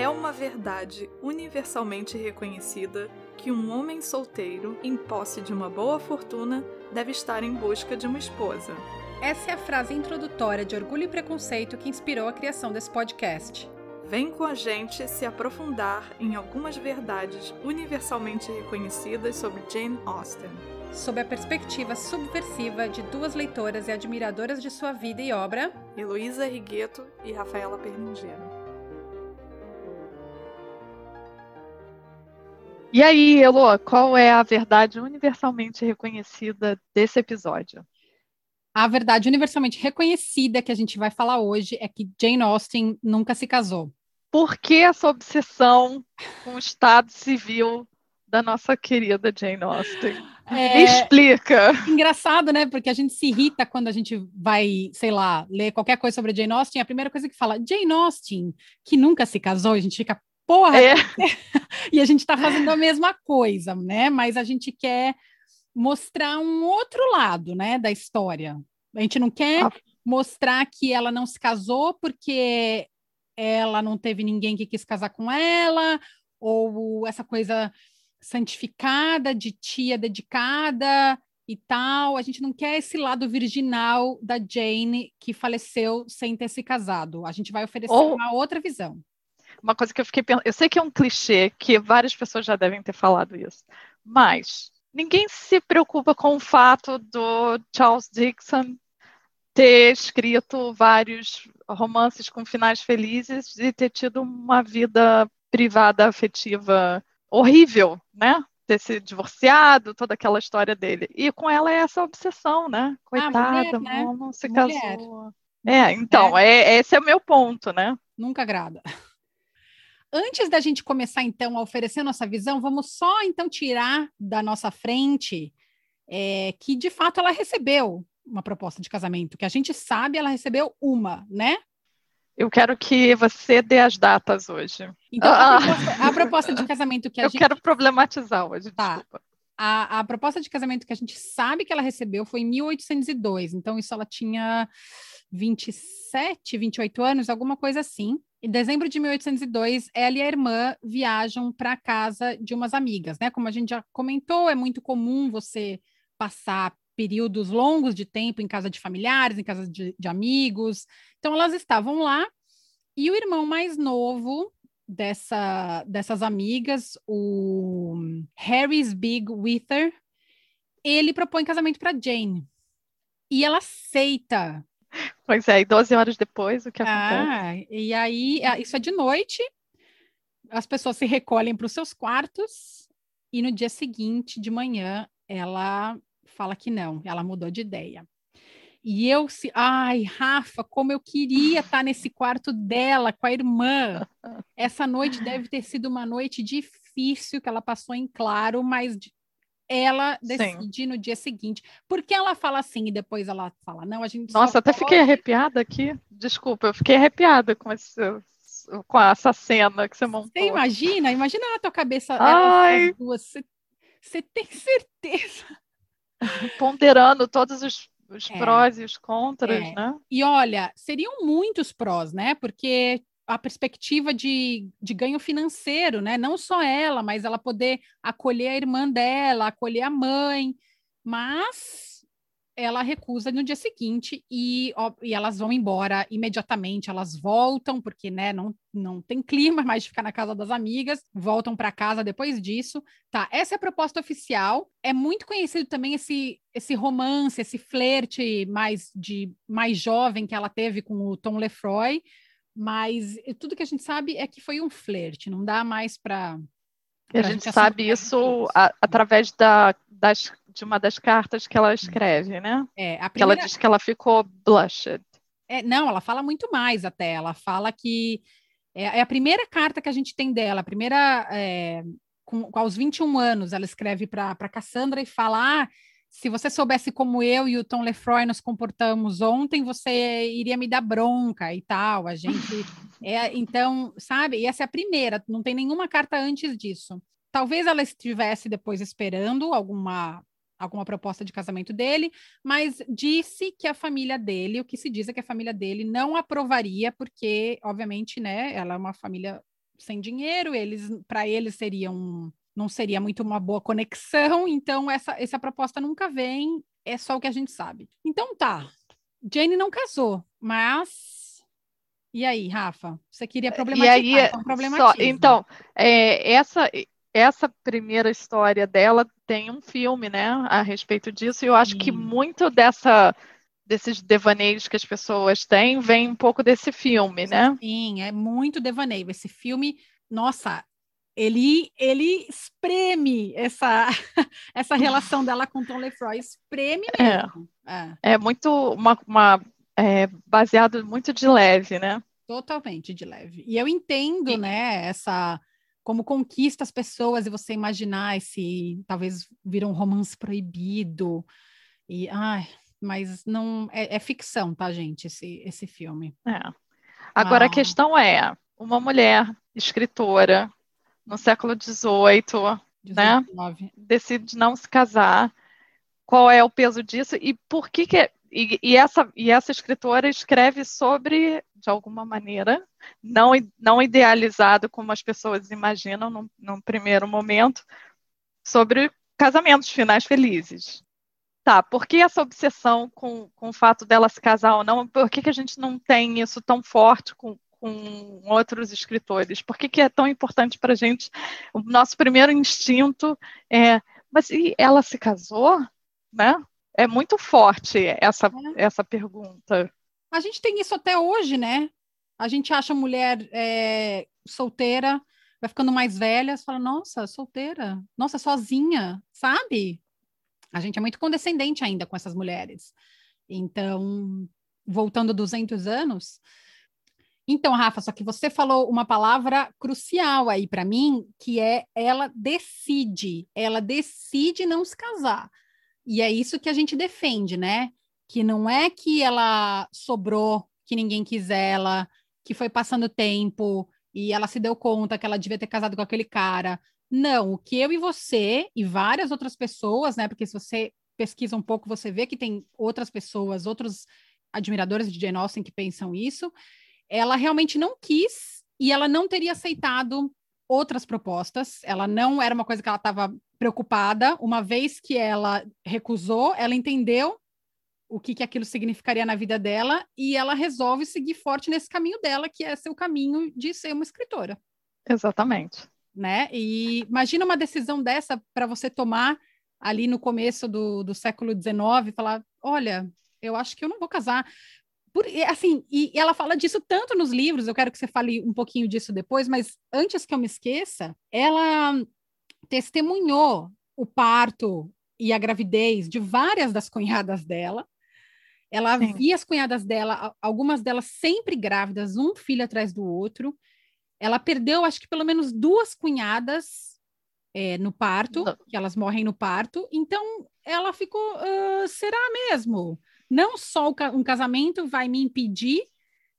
É uma verdade universalmente reconhecida que um homem solteiro, em posse de uma boa fortuna, deve estar em busca de uma esposa. Essa é a frase introdutória de Orgulho e Preconceito que inspirou a criação desse podcast. Vem com a gente se aprofundar em algumas verdades universalmente reconhecidas sobre Jane Austen. Sob a perspectiva subversiva de duas leitoras e admiradoras de sua vida e obra, Heloísa Rigueto e Rafaela Perlingeiro. E aí, Elo, qual é a verdade universalmente reconhecida desse episódio? a verdade universalmente reconhecida que a gente vai falar hoje é que Jane Austen nunca se casou. Por que essa obsessão com o estado civil da nossa querida Jane Austen? É... Explica. Engraçado, né? Porque a gente se irrita quando a gente vai, sei lá, ler qualquer coisa sobre Jane Austen. A primeira coisa que fala, Jane Austen, que nunca se casou, a gente fica, porra! É. e a gente está fazendo a mesma coisa, né? Mas a gente quer mostrar um outro lado, né, da história. A gente não quer ah. mostrar que ela não se casou porque ela não teve ninguém que quis casar com ela, ou essa coisa santificada de tia dedicada e tal. A gente não quer esse lado virginal da Jane que faleceu sem ter se casado. A gente vai oferecer ou... uma outra visão. Uma coisa que eu fiquei pensando, eu sei que é um clichê, que várias pessoas já devem ter falado isso, mas ninguém se preocupa com o fato do Charles Dixon ter escrito vários romances com finais felizes e ter tido uma vida privada afetiva horrível, né? Ter se divorciado, toda aquela história dele. E com ela é essa obsessão, né? Coitada, ah, mulher, né? não se mulher. casou. É, então, é. É, esse é o meu ponto, né? Nunca agrada. Antes da gente começar, então, a oferecer nossa visão, vamos só, então, tirar da nossa frente é, que, de fato, ela recebeu uma proposta de casamento, que a gente sabe, ela recebeu uma, né? Eu quero que você dê as datas hoje. Então, ah. a, proposta, a, proposta, de casamento que a Eu gente... quero problematizar hoje, tá. desculpa. A, a, proposta de casamento que a gente sabe que ela recebeu foi em 1802, então isso ela tinha 27, 28 anos, alguma coisa assim. Em dezembro de 1802, ela e a irmã viajam para a casa de umas amigas, né? Como a gente já comentou, é muito comum você passar períodos longos de tempo em casa de familiares, em casa de, de amigos. Então, elas estavam lá e o irmão mais novo dessa, dessas amigas, o Harry's Big Wither, ele propõe casamento para Jane. E ela aceita Pois é, e 12 horas depois, o que ah, acontece? E aí, ah, isso é de noite, as pessoas se recolhem para os seus quartos, e no dia seguinte, de manhã, ela fala que não, ela mudou de ideia. E eu se, ai, Rafa, como eu queria estar nesse quarto dela com a irmã. Essa noite deve ter sido uma noite difícil que ela passou em claro, mas ela decide Sim. no dia seguinte. Porque ela fala assim e depois ela fala, não, a gente. Nossa, até pode... fiquei arrepiada aqui. Desculpa, eu fiquei arrepiada com esse, com essa cena que você montou. Você imagina? Imagina na tua cabeça Ai. duas. Você, você tem certeza? Ponderando todos os, os é. prós e os contras, é. né? E olha, seriam muitos prós, né? Porque a perspectiva de, de ganho financeiro, né? Não só ela, mas ela poder acolher a irmã dela, acolher a mãe, mas ela recusa no dia seguinte e, ó, e elas vão embora imediatamente, elas voltam, porque né, não, não tem clima mais de ficar na casa das amigas, voltam para casa depois disso. Tá, essa é a proposta oficial. É muito conhecido também esse, esse romance, esse flerte mais de mais jovem que ela teve com o Tom Lefroy, mas tudo que a gente sabe é que foi um flerte, não dá mais para. A gente sabe isso a, através da, das, de uma das cartas que ela escreve, né? É, a primeira... Que ela diz que ela ficou blushed. É, não, ela fala muito mais até. Ela fala que é, é a primeira carta que a gente tem dela, a primeira. É, com, com, aos 21 anos, ela escreve para Cassandra e fala: ah, se você soubesse como eu e o Tom Lefroy nos comportamos ontem, você iria me dar bronca e tal. A gente É, então, sabe? E essa é a primeira, não tem nenhuma carta antes disso. Talvez ela estivesse depois esperando alguma alguma proposta de casamento dele, mas disse que a família dele, o que se diz é que a família dele não aprovaria, porque, obviamente, né, ela é uma família sem dinheiro, eles, para eles seria um, não seria muito uma boa conexão, então essa, essa proposta nunca vem, é só o que a gente sabe. Então tá, Jane não casou, mas e aí, Rafa? Você queria problematizar? E aí, então, só, então é, essa essa primeira história dela tem um filme, né, a respeito disso, e eu acho Sim. que muito dessa desses devaneios que as pessoas têm vem um pouco desse filme, né? Sim, é muito devaneio. Esse filme, nossa, ele ele espreme essa essa relação dela com Tom Lefroy, espreme é. mesmo. É, é muito uma, uma é, baseado muito de leve, né? Totalmente de leve. E eu entendo, né, essa como conquista as pessoas e você imaginar esse talvez vira um romance proibido e ai, mas não é, é ficção, tá, gente? Esse esse filme. É. Agora ah. a questão é uma mulher escritora no século XVIII, né? Decide não se casar. Qual é o peso disso e por que que e, e, essa, e essa escritora escreve sobre, de alguma maneira, não, não idealizado como as pessoas imaginam num, num primeiro momento, sobre casamentos finais felizes. Tá, por que essa obsessão com, com o fato dela se casar ou não? Por que, que a gente não tem isso tão forte com, com outros escritores? Por que, que é tão importante para a gente? O nosso primeiro instinto é, mas e ela se casou? Né? É muito forte essa, é. essa pergunta. A gente tem isso até hoje, né? A gente acha mulher é, solteira, vai ficando mais velha, você fala, nossa, solteira, nossa, sozinha, sabe? A gente é muito condescendente ainda com essas mulheres. Então, voltando 200 anos. Então, Rafa, só que você falou uma palavra crucial aí para mim, que é ela decide, ela decide não se casar. E é isso que a gente defende, né? Que não é que ela sobrou, que ninguém quis ela, que foi passando tempo e ela se deu conta que ela devia ter casado com aquele cara. Não, o que eu e você e várias outras pessoas, né? Porque se você pesquisa um pouco, você vê que tem outras pessoas, outros admiradores de Jane Austen que pensam isso. Ela realmente não quis e ela não teria aceitado outras propostas. Ela não era uma coisa que ela estava preocupada. Uma vez que ela recusou, ela entendeu o que, que aquilo significaria na vida dela e ela resolve seguir forte nesse caminho dela, que é seu caminho de ser uma escritora. Exatamente. Né? E imagina uma decisão dessa para você tomar ali no começo do, do século XIX, falar, olha, eu acho que eu não vou casar. Por, assim, e ela fala disso tanto nos livros, eu quero que você fale um pouquinho disso depois, mas antes que eu me esqueça, ela testemunhou o parto e a gravidez de várias das cunhadas dela. Ela Sim. via as cunhadas dela, algumas delas sempre grávidas, um filho atrás do outro. Ela perdeu, acho que pelo menos duas cunhadas é, no parto, Não. que elas morrem no parto. Então, ela ficou, uh, será mesmo? Não só um casamento vai me impedir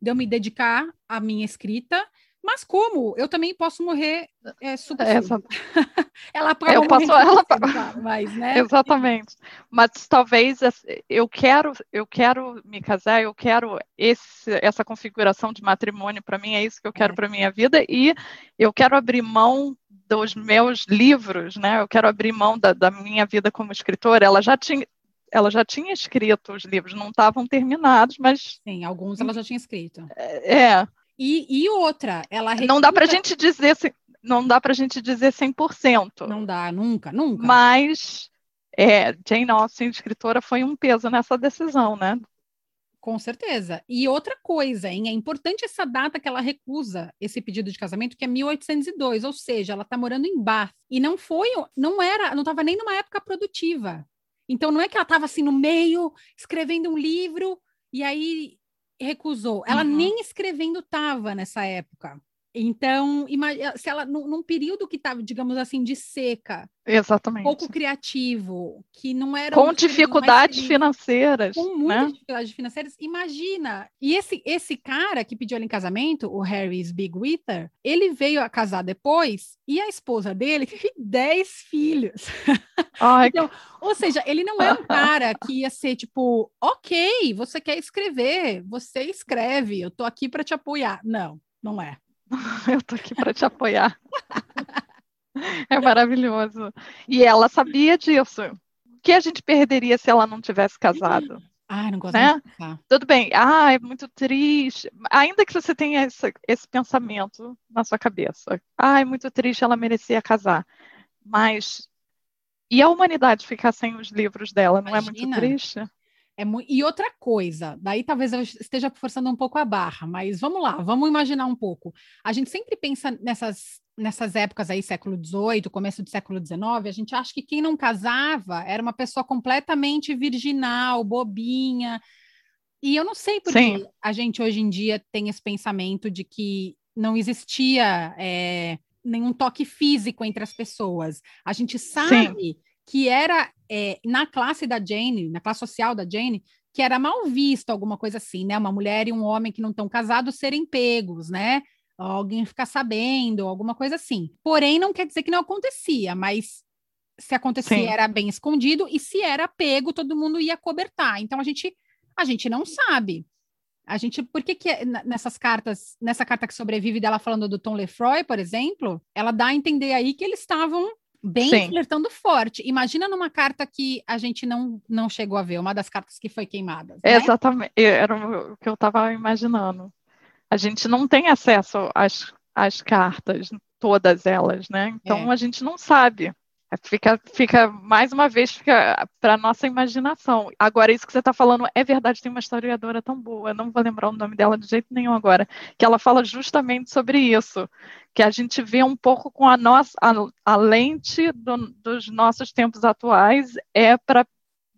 de eu me dedicar à minha escrita, mas como? Eu também posso morrer é, super Essa... ela pode eu posso, ela... mas, né? Exatamente. Mas talvez eu quero, eu quero me casar, eu quero esse, essa configuração de matrimônio para mim, é isso que eu quero é. para minha vida, e eu quero abrir mão dos meus livros, né? Eu quero abrir mão da, da minha vida como escritora. Ela já tinha, ela já tinha escrito os livros, não estavam terminados, mas. Sim, alguns ela já tinha escrito. É. E, e outra, ela. Recusa... Não dá para a gente dizer. Não dá para a gente dizer 100%. Não dá, nunca, nunca. Mas é, Jane Austen, escritora, foi um peso nessa decisão, né? Com certeza. E outra coisa, hein? É importante essa data que ela recusa esse pedido de casamento, que é 1802, ou seja, ela está morando em Bath. E não foi, não era, não estava nem numa época produtiva. Então, não é que ela estava assim no meio, escrevendo um livro, e aí recusou. Ela uhum. nem escrevendo estava nessa época. Então, se ela num período que estava, digamos assim, de seca, Exatamente. pouco criativo, que não era com dificuldades financeiras, com muitas né? dificuldades financeiras, imagina. E esse esse cara que pediu ela em casamento, o Harry's Big Wither, ele veio a casar depois e a esposa dele teve 10 filhos. Ai, então, ou seja, ele não é um cara que ia ser tipo, ok, você quer escrever, você escreve, eu tô aqui para te apoiar. Não, não é. Eu tô aqui para te apoiar. É maravilhoso. E ela sabia disso. O que a gente perderia se ela não tivesse casado? Ah, não gosto né? Tudo bem. Ah, é muito triste. Ainda que você tenha esse, esse pensamento na sua cabeça. Ah, é muito triste, ela merecia casar. Mas e a humanidade ficar sem os livros dela, não Imagina. é muito triste? É mu e outra coisa, daí talvez eu esteja forçando um pouco a barra, mas vamos lá, vamos imaginar um pouco. A gente sempre pensa nessas, nessas épocas aí, século XVIII, começo do século XIX, a gente acha que quem não casava era uma pessoa completamente virginal, bobinha. E eu não sei por que a gente hoje em dia tem esse pensamento de que não existia é, nenhum toque físico entre as pessoas. A gente sabe Sim. Que era é, na classe da Jane, na classe social da Jane, que era mal visto alguma coisa assim, né? Uma mulher e um homem que não estão casados serem pegos, né? Alguém ficar sabendo, alguma coisa assim. Porém, não quer dizer que não acontecia, mas se acontecia Sim. era bem escondido e se era pego, todo mundo ia cobertar. Então a gente a gente não sabe. A gente, por que, que é, nessas cartas, nessa carta que sobrevive dela falando do Tom Lefroy, por exemplo, ela dá a entender aí que eles estavam bem Sim. flertando forte. Imagina numa carta que a gente não, não chegou a ver, uma das cartas que foi queimada. Né? Exatamente, era o que eu estava imaginando. A gente não tem acesso às, às cartas, todas elas, né? Então é. a gente não sabe. Fica, fica mais uma vez, para nossa imaginação. Agora, isso que você está falando é verdade, tem uma historiadora tão boa, não vou lembrar o nome dela de jeito nenhum agora, que ela fala justamente sobre isso, que a gente vê um pouco com a nossa a, a lente do, dos nossos tempos atuais é para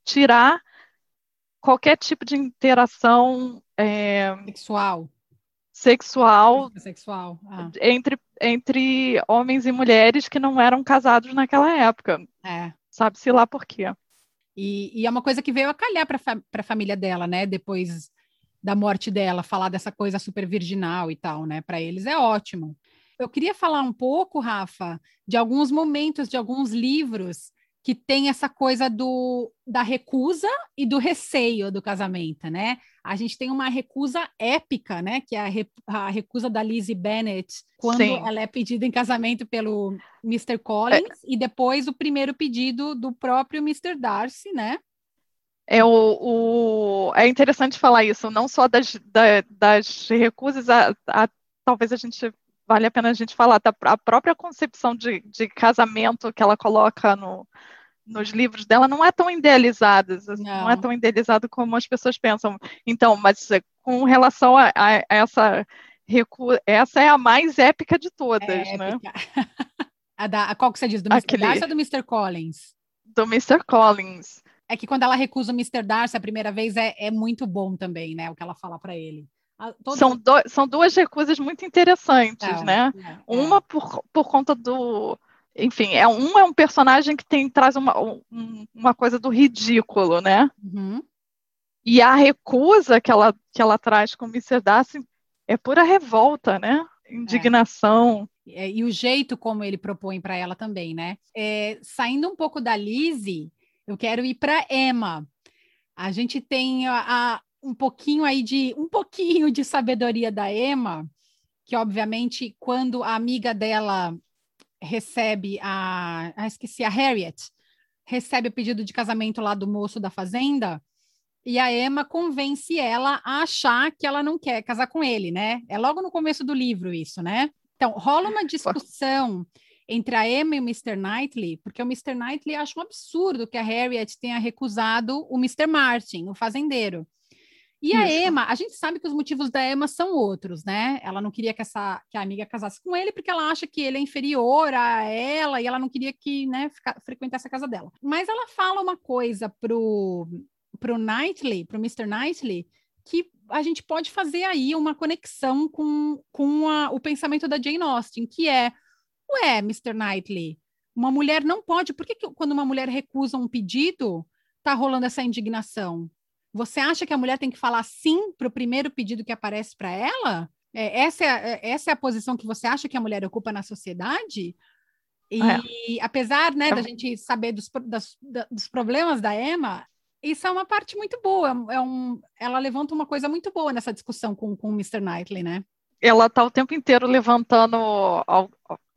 tirar qualquer tipo de interação é, sexual sexual, sexual. Ah. entre, entre homens e mulheres que não eram casados naquela época. É. Sabe-se lá por quê. E, e, é uma coisa que veio a calhar para a família dela, né? Depois da morte dela, falar dessa coisa super virginal e tal, né? Para eles é ótimo. Eu queria falar um pouco, Rafa, de alguns momentos, de alguns livros que tem essa coisa do, da recusa e do receio do casamento, né? A gente tem uma recusa épica, né? Que é a, re, a recusa da Lizzie Bennet, quando Sim. ela é pedida em casamento pelo Mr. Collins, é. e depois o primeiro pedido do próprio Mr. Darcy, né? É, o, o, é interessante falar isso, não só das, da, das recusas, a, a, talvez a gente vale a pena a gente falar, tá? a própria concepção de, de casamento que ela coloca no, nos livros dela não é tão idealizada, assim, não. não. é tão idealizado como as pessoas pensam. Então, mas eh, com relação a, a essa recu... essa é a mais épica de todas, é né? a da, a qual que você diz, do Mr. Aquele... Darcy ou do Mr. Collins? Do Mr. Collins. É que quando ela recusa o Mr. Darcy a primeira vez é, é muito bom também, né? O que ela fala para ele. São, do, são duas recusas muito interessantes, é, né? É, uma por, por conta do. Enfim, é um é um personagem que tem traz uma, um, uma coisa do ridículo, né? Uhum. E a recusa que ela, que ela traz com o Mr. Darcy é pura revolta, né? Indignação. É. E o jeito como ele propõe para ela também, né? É, saindo um pouco da Lizzie, eu quero ir para Emma. A gente tem a, um pouquinho aí de um pouquinho de sabedoria da Emma, que obviamente quando a amiga dela recebe a, ah, esqueci a Harriet, recebe o pedido de casamento lá do moço da fazenda, e a Emma convence ela a achar que ela não quer casar com ele, né? É logo no começo do livro isso, né? Então, rola uma discussão entre a Emma e o Mr. Knightley, porque o Mr. Knightley acha um absurdo que a Harriet tenha recusado o Mr. Martin, o fazendeiro. E a Emma, a gente sabe que os motivos da Emma são outros, né? Ela não queria que, essa, que a amiga casasse com ele porque ela acha que ele é inferior a ela e ela não queria que, né, ficar, frequentasse a casa dela. Mas ela fala uma coisa pro, pro Knightley, pro Mr. Knightley, que a gente pode fazer aí uma conexão com, com a, o pensamento da Jane Austen, que é, ué, Mr. Knightley, uma mulher não pode, por que, que quando uma mulher recusa um pedido, tá rolando essa indignação? Você acha que a mulher tem que falar sim para o primeiro pedido que aparece para ela? É, essa, é, é, essa é a posição que você acha que a mulher ocupa na sociedade? E é. apesar né, da gente saber dos, das, dos problemas da Emma, isso é uma parte muito boa. É um, ela levanta uma coisa muito boa nessa discussão com, com o Mr. Knightley, né? Ela está o tempo inteiro levantando,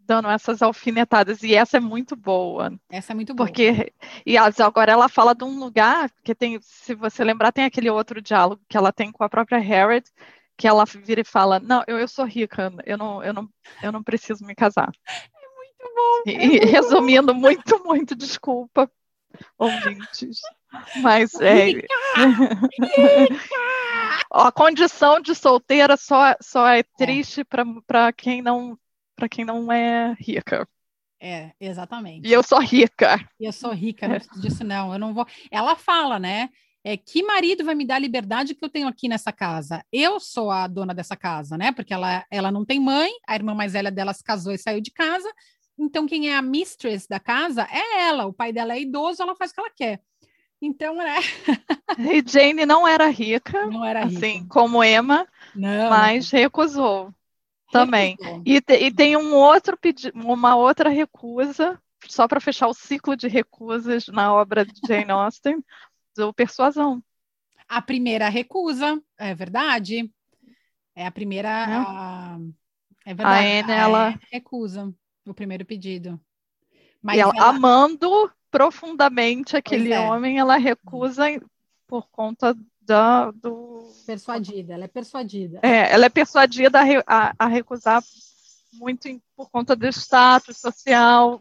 dando essas alfinetadas, e essa é muito boa. Essa é muito boa. Porque, e agora ela fala de um lugar que tem, se você lembrar, tem aquele outro diálogo que ela tem com a própria Harriet, que ela vira e fala: Não, eu, eu sou rica, eu não, eu, não, eu não preciso me casar. É muito bom. E, é muito resumindo, bom. muito, muito desculpa, ouvintes. Mas é. Rica! Rica! a condição de solteira só, só é, é. triste é. para quem não para quem não é rica. É, exatamente. E eu sou rica. E eu sou rica, não preciso disso, não. Eu não vou. Ela fala, né? É, que marido vai me dar a liberdade que eu tenho aqui nessa casa? Eu sou a dona dessa casa, né? Porque ela, ela não tem mãe, a irmã mais velha dela se casou e saiu de casa. Então, quem é a mistress da casa é ela. O pai dela é idoso, ela faz o que ela quer. Então, né? E Jane não era rica, não era rica. assim como Emma, não, mas recusou também. E, te, e, tem um outro pedido, uma outra recusa, só para fechar o ciclo de recusas na obra de Jane Austen, do Persuasão. A primeira recusa, é verdade. É a primeira. É, a, é verdade. A Anne, ela é, recusa o primeiro pedido. Mas ela, ela... amando profundamente aquele é. homem, ela recusa por conta da, do. Persuadida, ela é persuadida. É, ela é persuadida a, a, a recusar muito em, por conta do status social.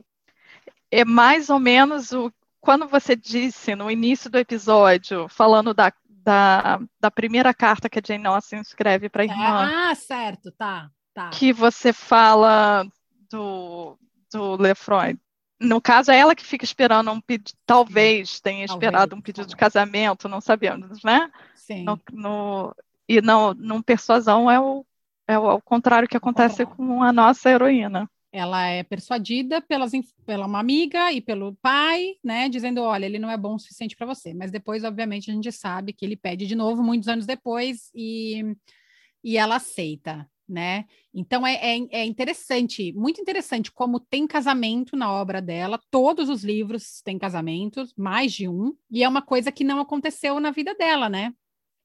É mais ou menos o. Quando você disse no início do episódio, falando da, da, da primeira carta que a Jane Austen escreve para a irmã. Ah, certo, tá, tá. Que você fala do, do Lefroy, no caso, é ela que fica esperando um pedido, talvez tenha talvez, esperado um pedido de casamento, não sabemos, né? Sim. No, no, e não, num persuasão é o, é o, é o contrário que acontece com a nossa heroína. Ela é persuadida pelas, pela uma amiga e pelo pai, né, dizendo, olha, ele não é bom o suficiente para você. Mas depois, obviamente, a gente sabe que ele pede de novo muitos anos depois e, e ela aceita né? Então é, é, é, interessante, muito interessante como tem casamento na obra dela. Todos os livros têm casamentos, mais de um, e é uma coisa que não aconteceu na vida dela, né?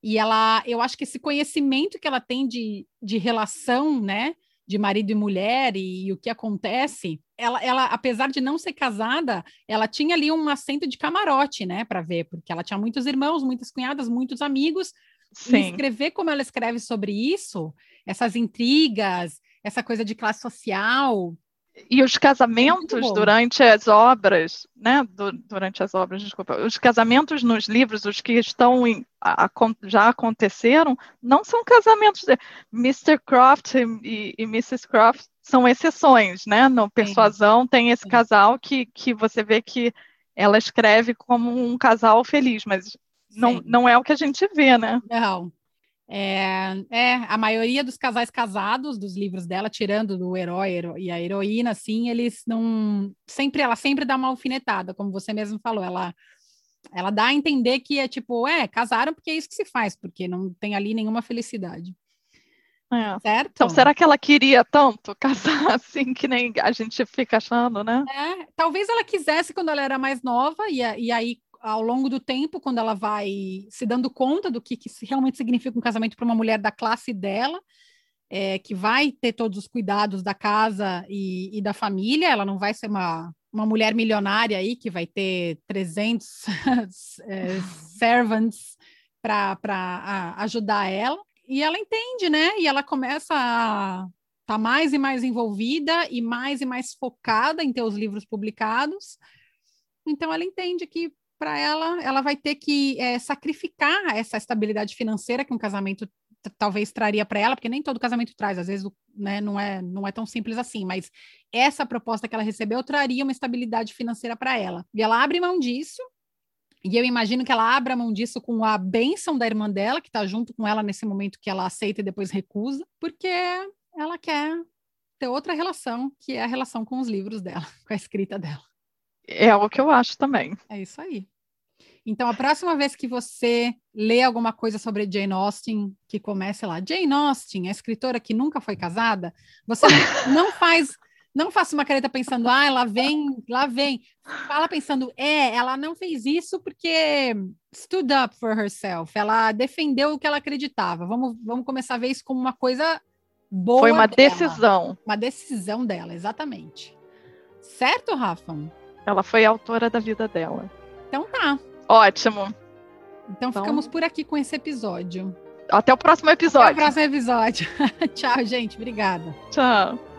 E ela, eu acho que esse conhecimento que ela tem de, de relação, né? De marido e mulher e, e o que acontece, ela, ela, apesar de não ser casada, ela tinha ali um assento de camarote, né, para ver, porque ela tinha muitos irmãos, muitas cunhadas, muitos amigos, Sim. E escrever como ela escreve sobre isso, essas intrigas, essa coisa de classe social. E os casamentos durante as obras, né? durante as obras, desculpa, os casamentos nos livros, os que estão em, a, a, já aconteceram, não são casamentos. De, Mr. Croft e, e, Mrs. Croft são exceções, né? No Persuasão tem esse casal que, que você vê que ela escreve como um casal feliz, mas não, não é o que a gente vê, né? Não. É, é, a maioria dos casais casados dos livros dela, tirando do herói e a heroína, assim, eles não. Sempre, ela sempre dá uma alfinetada, como você mesmo falou. Ela, ela dá a entender que é tipo, é, casaram porque é isso que se faz, porque não tem ali nenhuma felicidade. É. Certo? Então, será que ela queria tanto casar assim que nem a gente fica achando, né? É, talvez ela quisesse quando ela era mais nova, e, e aí ao longo do tempo, quando ela vai se dando conta do que, que realmente significa um casamento para uma mulher da classe dela, é, que vai ter todos os cuidados da casa e, e, da família, ela não vai ser uma, uma mulher milionária aí que vai ter 300 é, servants para ajudar ela. E ela entende, né? E ela começa a tá mais e mais envolvida e mais e mais focada em ter os livros publicados. Então ela entende que para ela, ela vai ter que é, sacrificar essa estabilidade financeira que um casamento talvez traria para ela, porque nem todo casamento traz, às vezes né, não, é, não é tão simples assim, mas essa proposta que ela recebeu traria uma estabilidade financeira para ela. E ela abre mão disso E eu imagino que ela abra mão disso com a bênção da irmã dela, que está junto com ela nesse momento que ela aceita e depois recusa, porque ela quer ter outra relação, que é a relação com os livros dela, com a escrita dela. É o que eu acho também. É isso aí. Então, a próxima vez que você lê alguma coisa sobre Jane Austen, que comece lá, Jane Austen, a escritora que nunca foi casada, você não faz, não faça uma careta pensando, ah, lá vem, lá vem. Fala pensando, é, ela não fez isso porque stood up for herself, ela defendeu o que ela acreditava. Vamos, vamos começar a ver isso como uma coisa boa. Foi uma dela. decisão. Uma decisão dela, exatamente. Certo, Rafa? Ela foi autora da vida dela. Então tá. Ótimo. Então, Então- ficamos por aqui com esse episódio. Até o próximo Até o episódio. próximo episódio. Tchau, gente. Obrigada. Tchau.